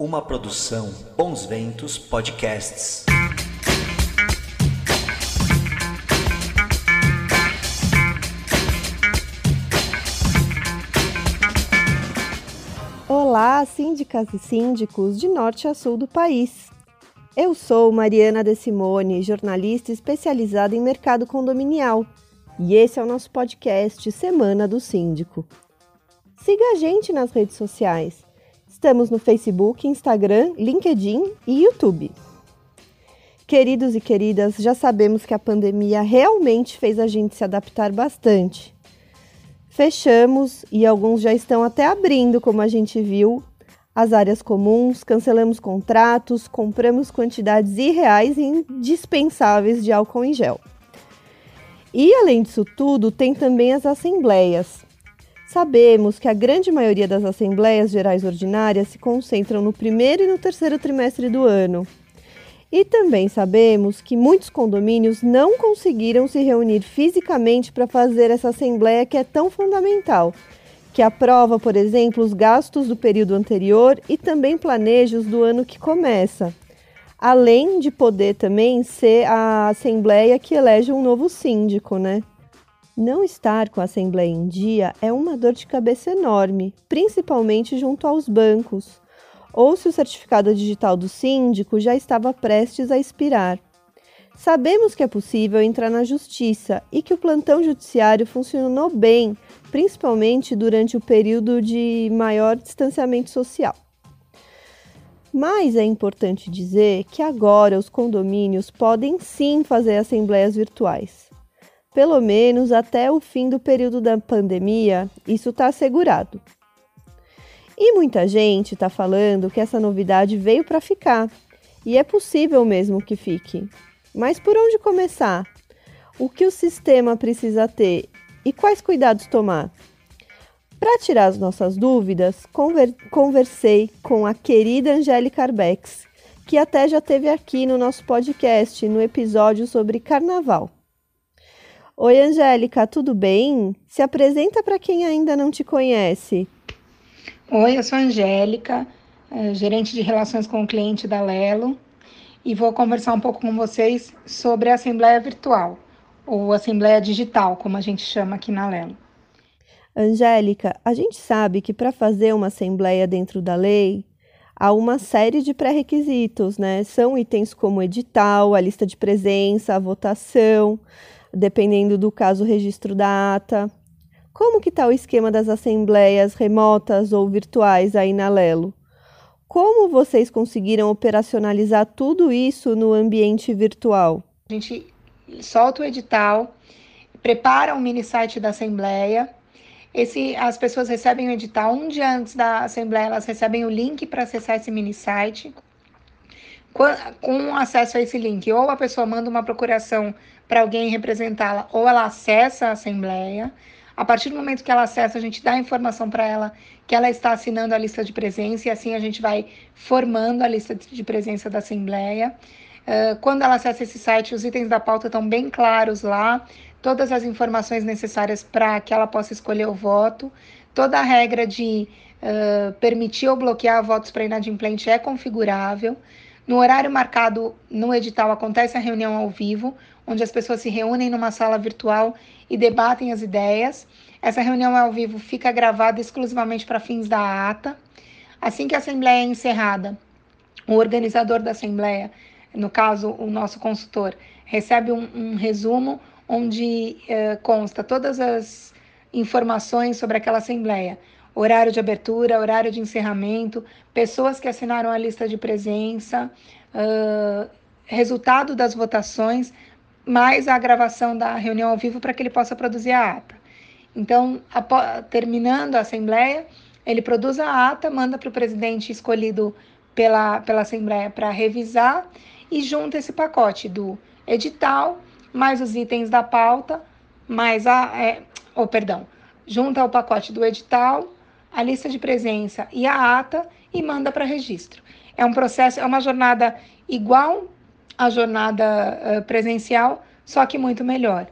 Uma produção Bons Ventos Podcasts. Olá, síndicas e síndicos de norte a sul do país. Eu sou Mariana De Simone, jornalista especializada em mercado condominial, e esse é o nosso podcast Semana do Síndico. Siga a gente nas redes sociais. Estamos no Facebook, Instagram, LinkedIn e YouTube. Queridos e queridas, já sabemos que a pandemia realmente fez a gente se adaptar bastante. Fechamos e alguns já estão até abrindo, como a gente viu, as áreas comuns, cancelamos contratos, compramos quantidades irreais e indispensáveis de álcool em gel. E além disso tudo, tem também as assembleias. Sabemos que a grande maioria das assembleias gerais ordinárias se concentram no primeiro e no terceiro trimestre do ano. E também sabemos que muitos condomínios não conseguiram se reunir fisicamente para fazer essa assembleia que é tão fundamental, que aprova, por exemplo, os gastos do período anterior e também planejos do ano que começa, além de poder também ser a assembleia que elege um novo síndico, né? Não estar com a Assembleia em dia é uma dor de cabeça enorme, principalmente junto aos bancos, ou se o certificado digital do síndico já estava prestes a expirar. Sabemos que é possível entrar na justiça e que o plantão judiciário funcionou bem, principalmente durante o período de maior distanciamento social. Mas é importante dizer que agora os condomínios podem sim fazer assembleias virtuais. Pelo menos até o fim do período da pandemia, isso está assegurado. E muita gente está falando que essa novidade veio para ficar, e é possível mesmo que fique. Mas por onde começar? O que o sistema precisa ter e quais cuidados tomar? Para tirar as nossas dúvidas, conver conversei com a querida Angélica Arbex, que até já esteve aqui no nosso podcast no episódio sobre carnaval. Oi, Angélica, tudo bem? Se apresenta para quem ainda não te conhece. Oi, eu sou a Angélica, eh, gerente de relações com o cliente da Lelo, e vou conversar um pouco com vocês sobre a Assembleia Virtual, ou Assembleia Digital, como a gente chama aqui na Lelo. Angélica, a gente sabe que para fazer uma assembleia dentro da lei, há uma série de pré-requisitos, né? São itens como edital, a lista de presença, a votação dependendo do caso, registro da ata. Como que está o esquema das assembleias remotas ou virtuais aí na Lelo? Como vocês conseguiram operacionalizar tudo isso no ambiente virtual? A gente solta o edital, prepara um mini site da assembleia. Esse, as pessoas recebem o edital um dia antes da assembleia, elas recebem o link para acessar esse mini site. Com, acesso a esse link, ou a pessoa manda uma procuração para alguém representá-la, ou ela acessa a assembleia. A partir do momento que ela acessa, a gente dá a informação para ela que ela está assinando a lista de presença e assim a gente vai formando a lista de presença da assembleia. Uh, quando ela acessa esse site, os itens da pauta estão bem claros lá, todas as informações necessárias para que ela possa escolher o voto, toda a regra de uh, permitir ou bloquear votos para inadimplente é configurável. No horário marcado no edital acontece a reunião ao vivo, onde as pessoas se reúnem numa sala virtual e debatem as ideias. Essa reunião ao vivo fica gravada exclusivamente para fins da ata. Assim que a assembleia é encerrada, o organizador da assembleia, no caso o nosso consultor, recebe um, um resumo onde eh, consta todas as informações sobre aquela assembleia, horário de abertura, horário de encerramento, pessoas que assinaram a lista de presença, uh, resultado das votações, mais a gravação da reunião ao vivo para que ele possa produzir a ata. Então, terminando a assembleia, ele produz a ata, manda para o presidente escolhido pela, pela assembleia para revisar e junta esse pacote do edital, mais os itens da pauta, mais a. É, oh, perdão, junta o pacote do edital, a lista de presença e a ata e manda para registro. É um processo, é uma jornada igual à jornada uh, presencial, só que muito melhor.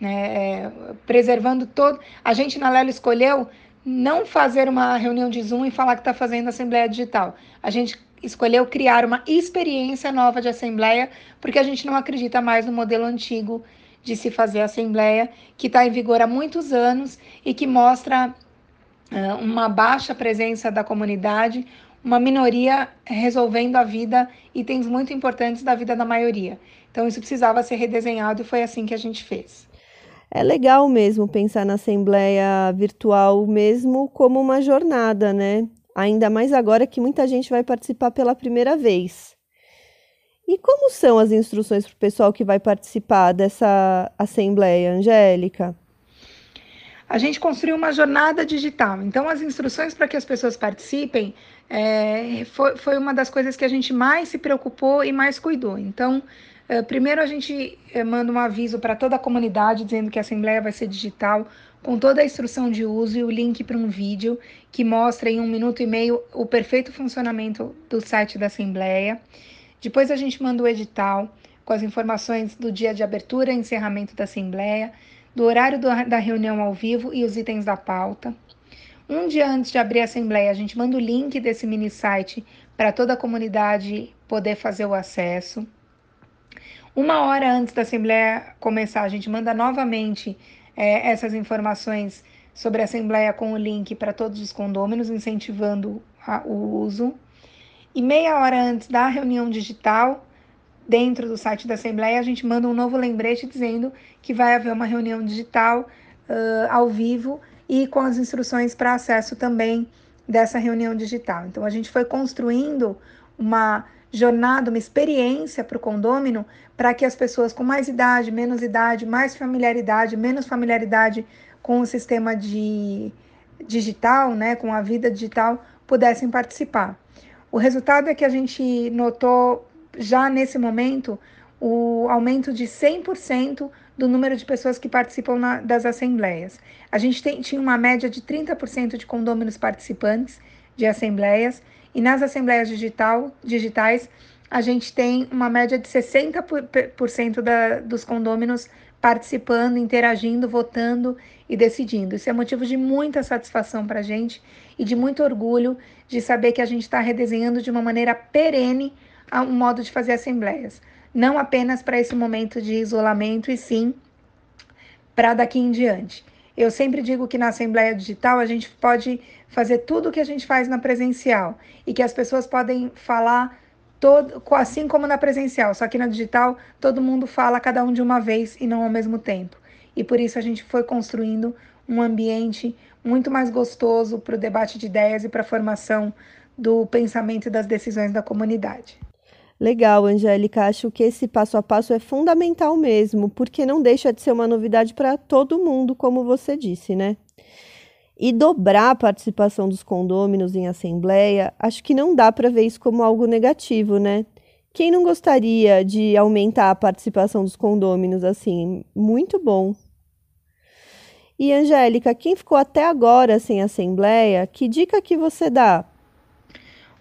Né? É, preservando todo. A gente na Lelo escolheu não fazer uma reunião de Zoom e falar que está fazendo assembleia digital. A gente escolheu criar uma experiência nova de assembleia, porque a gente não acredita mais no modelo antigo de se fazer assembleia, que está em vigor há muitos anos e que mostra uma baixa presença da comunidade, uma minoria resolvendo a vida itens muito importantes da vida da maioria. Então isso precisava ser redesenhado e foi assim que a gente fez. É legal mesmo pensar na assembleia virtual mesmo como uma jornada, né? Ainda mais agora que muita gente vai participar pela primeira vez. E como são as instruções para o pessoal que vai participar dessa assembleia, Angélica? A gente construiu uma jornada digital. Então, as instruções para que as pessoas participem é, foi, foi uma das coisas que a gente mais se preocupou e mais cuidou. Então, é, primeiro a gente é, manda um aviso para toda a comunidade dizendo que a assembleia vai ser digital, com toda a instrução de uso e o link para um vídeo que mostra em um minuto e meio o perfeito funcionamento do site da assembleia. Depois a gente manda o edital com as informações do dia de abertura e encerramento da assembleia, do horário da reunião ao vivo e os itens da pauta. Um dia antes de abrir a assembleia, a gente manda o link desse mini site para toda a comunidade poder fazer o acesso. Uma hora antes da assembleia começar, a gente manda novamente é, essas informações sobre a assembleia com o link para todos os condôminos, incentivando a, o uso. E meia hora antes da reunião digital, dentro do site da Assembleia, a gente manda um novo lembrete dizendo que vai haver uma reunião digital uh, ao vivo e com as instruções para acesso também dessa reunião digital. Então, a gente foi construindo uma jornada, uma experiência para o condômino, para que as pessoas com mais idade, menos idade, mais familiaridade, menos familiaridade com o sistema de digital, né, com a vida digital, pudessem participar. O resultado é que a gente notou já nesse momento o aumento de 100% do número de pessoas que participam na, das assembleias. A gente tem, tinha uma média de 30% de condôminos participantes de assembleias, e nas assembleias digital, digitais a gente tem uma média de 60% da, dos condôminos participando, interagindo, votando e decidindo. Isso é motivo de muita satisfação para a gente e de muito orgulho de saber que a gente está redesenhando de uma maneira perene um modo de fazer assembleias. Não apenas para esse momento de isolamento, e sim para daqui em diante. Eu sempre digo que na Assembleia Digital a gente pode fazer tudo o que a gente faz na presencial e que as pessoas podem falar todo, assim como na presencial, só que na digital todo mundo fala cada um de uma vez e não ao mesmo tempo. E por isso a gente foi construindo um ambiente muito mais gostoso para o debate de ideias e para a formação do pensamento e das decisões da comunidade. Legal, Angélica. Acho que esse passo a passo é fundamental mesmo, porque não deixa de ser uma novidade para todo mundo, como você disse, né? E dobrar a participação dos condôminos em assembleia, acho que não dá para ver isso como algo negativo, né? Quem não gostaria de aumentar a participação dos condôminos assim? Muito bom. E Angélica, quem ficou até agora sem assembleia, que dica que você dá?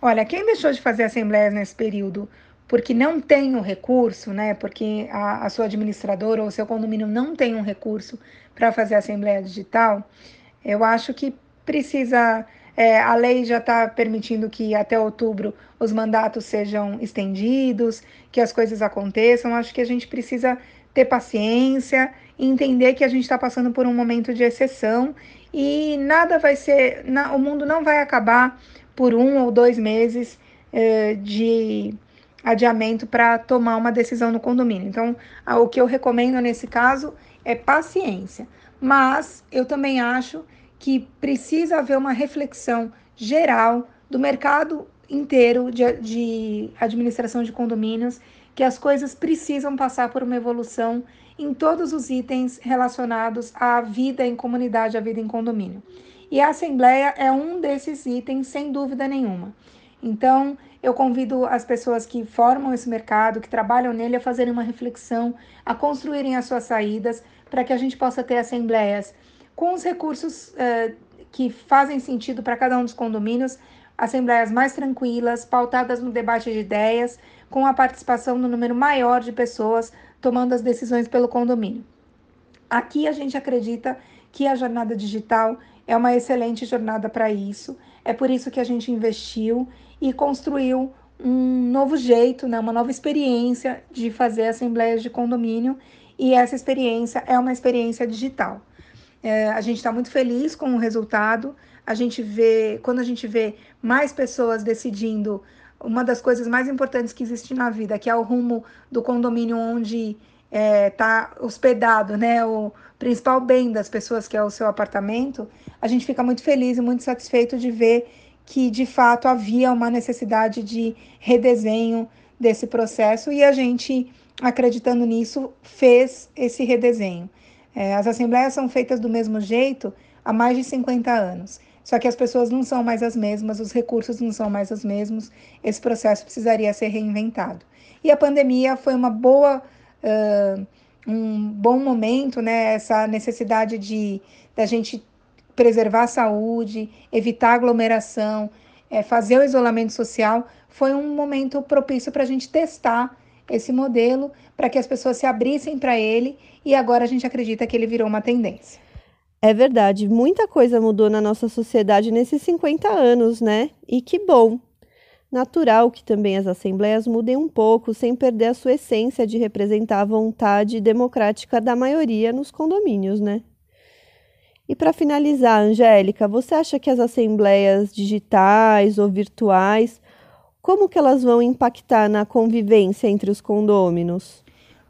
Olha, quem deixou de fazer assembleias nesse período porque não tem um recurso, né? Porque a, a sua administradora ou o seu condomínio não tem um recurso para fazer assembleia digital, eu acho que precisa. É, a lei já está permitindo que até outubro os mandatos sejam estendidos, que as coisas aconteçam. Acho que a gente precisa ter paciência entender que a gente está passando por um momento de exceção e nada vai ser, na, o mundo não vai acabar por um ou dois meses eh, de adiamento para tomar uma decisão no condomínio. Então, o que eu recomendo nesse caso é paciência. Mas eu também acho que precisa haver uma reflexão geral do mercado inteiro de, de administração de condomínios, que as coisas precisam passar por uma evolução em todos os itens relacionados à vida em comunidade, à vida em condomínio. E a Assembleia é um desses itens, sem dúvida nenhuma. Então, eu convido as pessoas que formam esse mercado, que trabalham nele, a fazerem uma reflexão, a construírem as suas saídas, para que a gente possa ter assembleias com os recursos uh, que fazem sentido para cada um dos condomínios, assembleias mais tranquilas, pautadas no debate de ideias, com a participação do número maior de pessoas tomando as decisões pelo condomínio. Aqui a gente acredita que a jornada digital é uma excelente jornada para isso. É por isso que a gente investiu e construiu um novo jeito, né, uma nova experiência de fazer assembleias de condomínio e essa experiência é uma experiência digital. É, a gente está muito feliz com o resultado. A gente vê, quando a gente vê mais pessoas decidindo uma das coisas mais importantes que existe na vida, que é o rumo do condomínio onde está é, hospedado, né? O principal bem das pessoas, que é o seu apartamento, a gente fica muito feliz e muito satisfeito de ver que de fato havia uma necessidade de redesenho desse processo e a gente, acreditando nisso, fez esse redesenho. É, as assembleias são feitas do mesmo jeito há mais de 50 anos. Só que as pessoas não são mais as mesmas, os recursos não são mais os mesmos, esse processo precisaria ser reinventado. E a pandemia foi uma boa, uh, um bom momento, né? Essa necessidade de da gente preservar a saúde, evitar aglomeração, é, fazer o isolamento social, foi um momento propício para a gente testar esse modelo, para que as pessoas se abrissem para ele e agora a gente acredita que ele virou uma tendência. É verdade, muita coisa mudou na nossa sociedade nesses 50 anos, né? E que bom! Natural que também as assembleias mudem um pouco, sem perder a sua essência de representar a vontade democrática da maioria nos condomínios, né? E para finalizar, Angélica, você acha que as assembleias digitais ou virtuais, como que elas vão impactar na convivência entre os condôminos?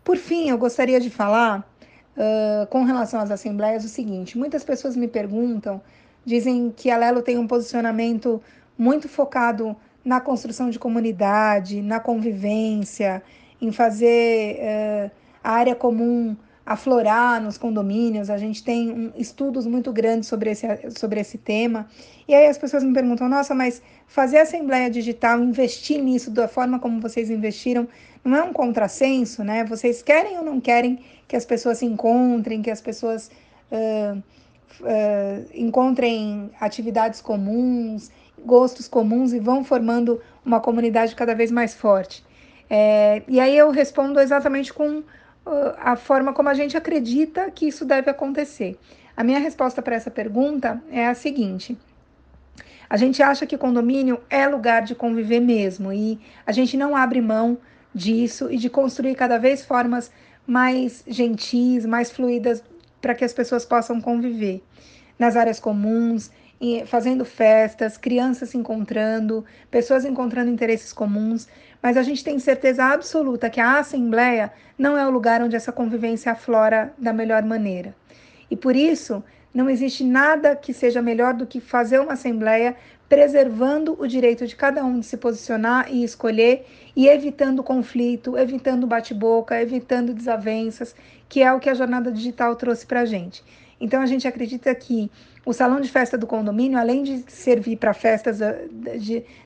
Por fim, eu gostaria de falar uh, com relação às assembleias, o seguinte: muitas pessoas me perguntam, dizem que a Lelo tem um posicionamento muito focado na construção de comunidade, na convivência, em fazer uh, a área comum aflorar nos condomínios. A gente tem um, estudos muito grandes sobre esse, sobre esse tema. E aí as pessoas me perguntam: nossa, mas fazer assembleia digital, investir nisso da forma como vocês investiram, não é um contrassenso, né? Vocês querem ou não querem que as pessoas se encontrem, que as pessoas uh, uh, encontrem atividades comuns, gostos comuns e vão formando uma comunidade cada vez mais forte. É, e aí eu respondo exatamente com uh, a forma como a gente acredita que isso deve acontecer. A minha resposta para essa pergunta é a seguinte. A gente acha que condomínio é lugar de conviver mesmo e a gente não abre mão disso e de construir cada vez formas mais gentis, mais fluídas para que as pessoas possam conviver nas áreas comuns, fazendo festas, crianças se encontrando, pessoas encontrando interesses comuns, mas a gente tem certeza absoluta que a Assembleia não é o lugar onde essa convivência aflora da melhor maneira. E por isso, não existe nada que seja melhor do que fazer uma Assembleia preservando o direito de cada um de se posicionar e escolher e evitando conflito, evitando bate-boca, evitando desavenças, que é o que a jornada digital trouxe para a gente. Então a gente acredita que o salão de festa do condomínio, além de servir para festas ah,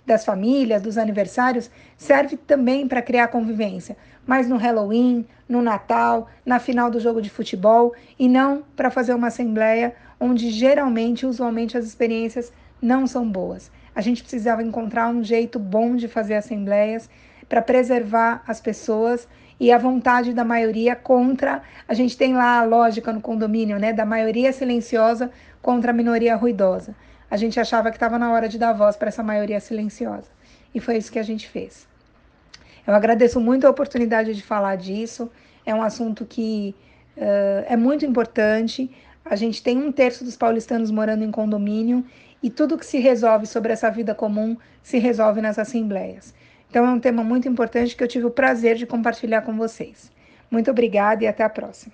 das famílias, dos aniversários, serve também para criar convivência, mas no Halloween, no Natal, na final do jogo de futebol e não para fazer uma assembleia onde geralmente, usualmente, as experiências não são boas. A gente precisava encontrar um jeito bom de fazer assembleias para preservar as pessoas e a vontade da maioria contra. A gente tem lá a lógica no condomínio, né, da maioria silenciosa contra a minoria ruidosa. A gente achava que estava na hora de dar voz para essa maioria silenciosa. E foi isso que a gente fez. Eu agradeço muito a oportunidade de falar disso. É um assunto que uh, é muito importante. A gente tem um terço dos paulistanos morando em condomínio e tudo que se resolve sobre essa vida comum se resolve nas assembleias. Então é um tema muito importante que eu tive o prazer de compartilhar com vocês. Muito obrigada e até a próxima.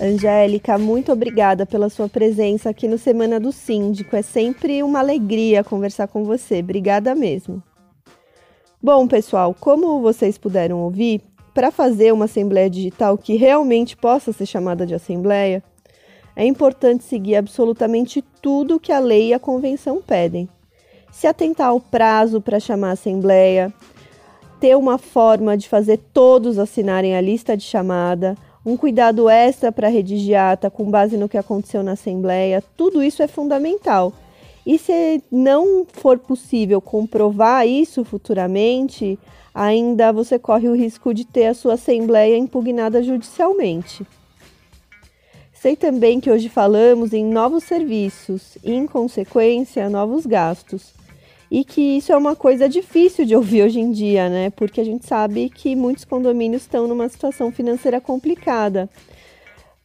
Angélica, muito obrigada pela sua presença aqui no Semana do Síndico. É sempre uma alegria conversar com você. Obrigada mesmo. Bom, pessoal, como vocês puderam ouvir, para fazer uma assembleia digital que realmente possa ser chamada de assembleia, é importante seguir absolutamente tudo que a lei e a convenção pedem. Se atentar ao prazo para chamar a assembleia, ter uma forma de fazer todos assinarem a lista de chamada, um cuidado extra para redigir ata com base no que aconteceu na assembleia, tudo isso é fundamental. E se não for possível comprovar isso futuramente, ainda você corre o risco de ter a sua assembleia impugnada judicialmente. Sei também que hoje falamos em novos serviços e, em consequência, novos gastos. E que isso é uma coisa difícil de ouvir hoje em dia, né? Porque a gente sabe que muitos condomínios estão numa situação financeira complicada.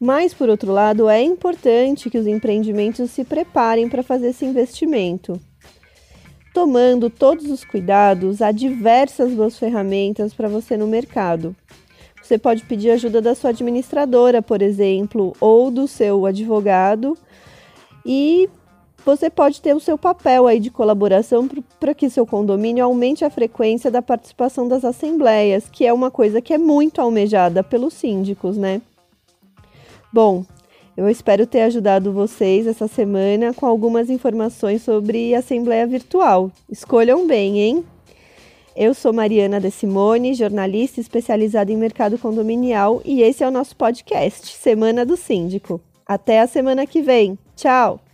Mas, por outro lado, é importante que os empreendimentos se preparem para fazer esse investimento. Tomando todos os cuidados, há diversas boas ferramentas para você no mercado. Você pode pedir ajuda da sua administradora, por exemplo, ou do seu advogado, e você pode ter o seu papel aí de colaboração para que seu condomínio aumente a frequência da participação das assembleias, que é uma coisa que é muito almejada pelos síndicos, né? Bom, eu espero ter ajudado vocês essa semana com algumas informações sobre Assembleia Virtual. Escolham bem, hein? Eu sou Mariana De Simone, jornalista especializada em mercado condominial, e esse é o nosso podcast, Semana do Síndico. Até a semana que vem. Tchau!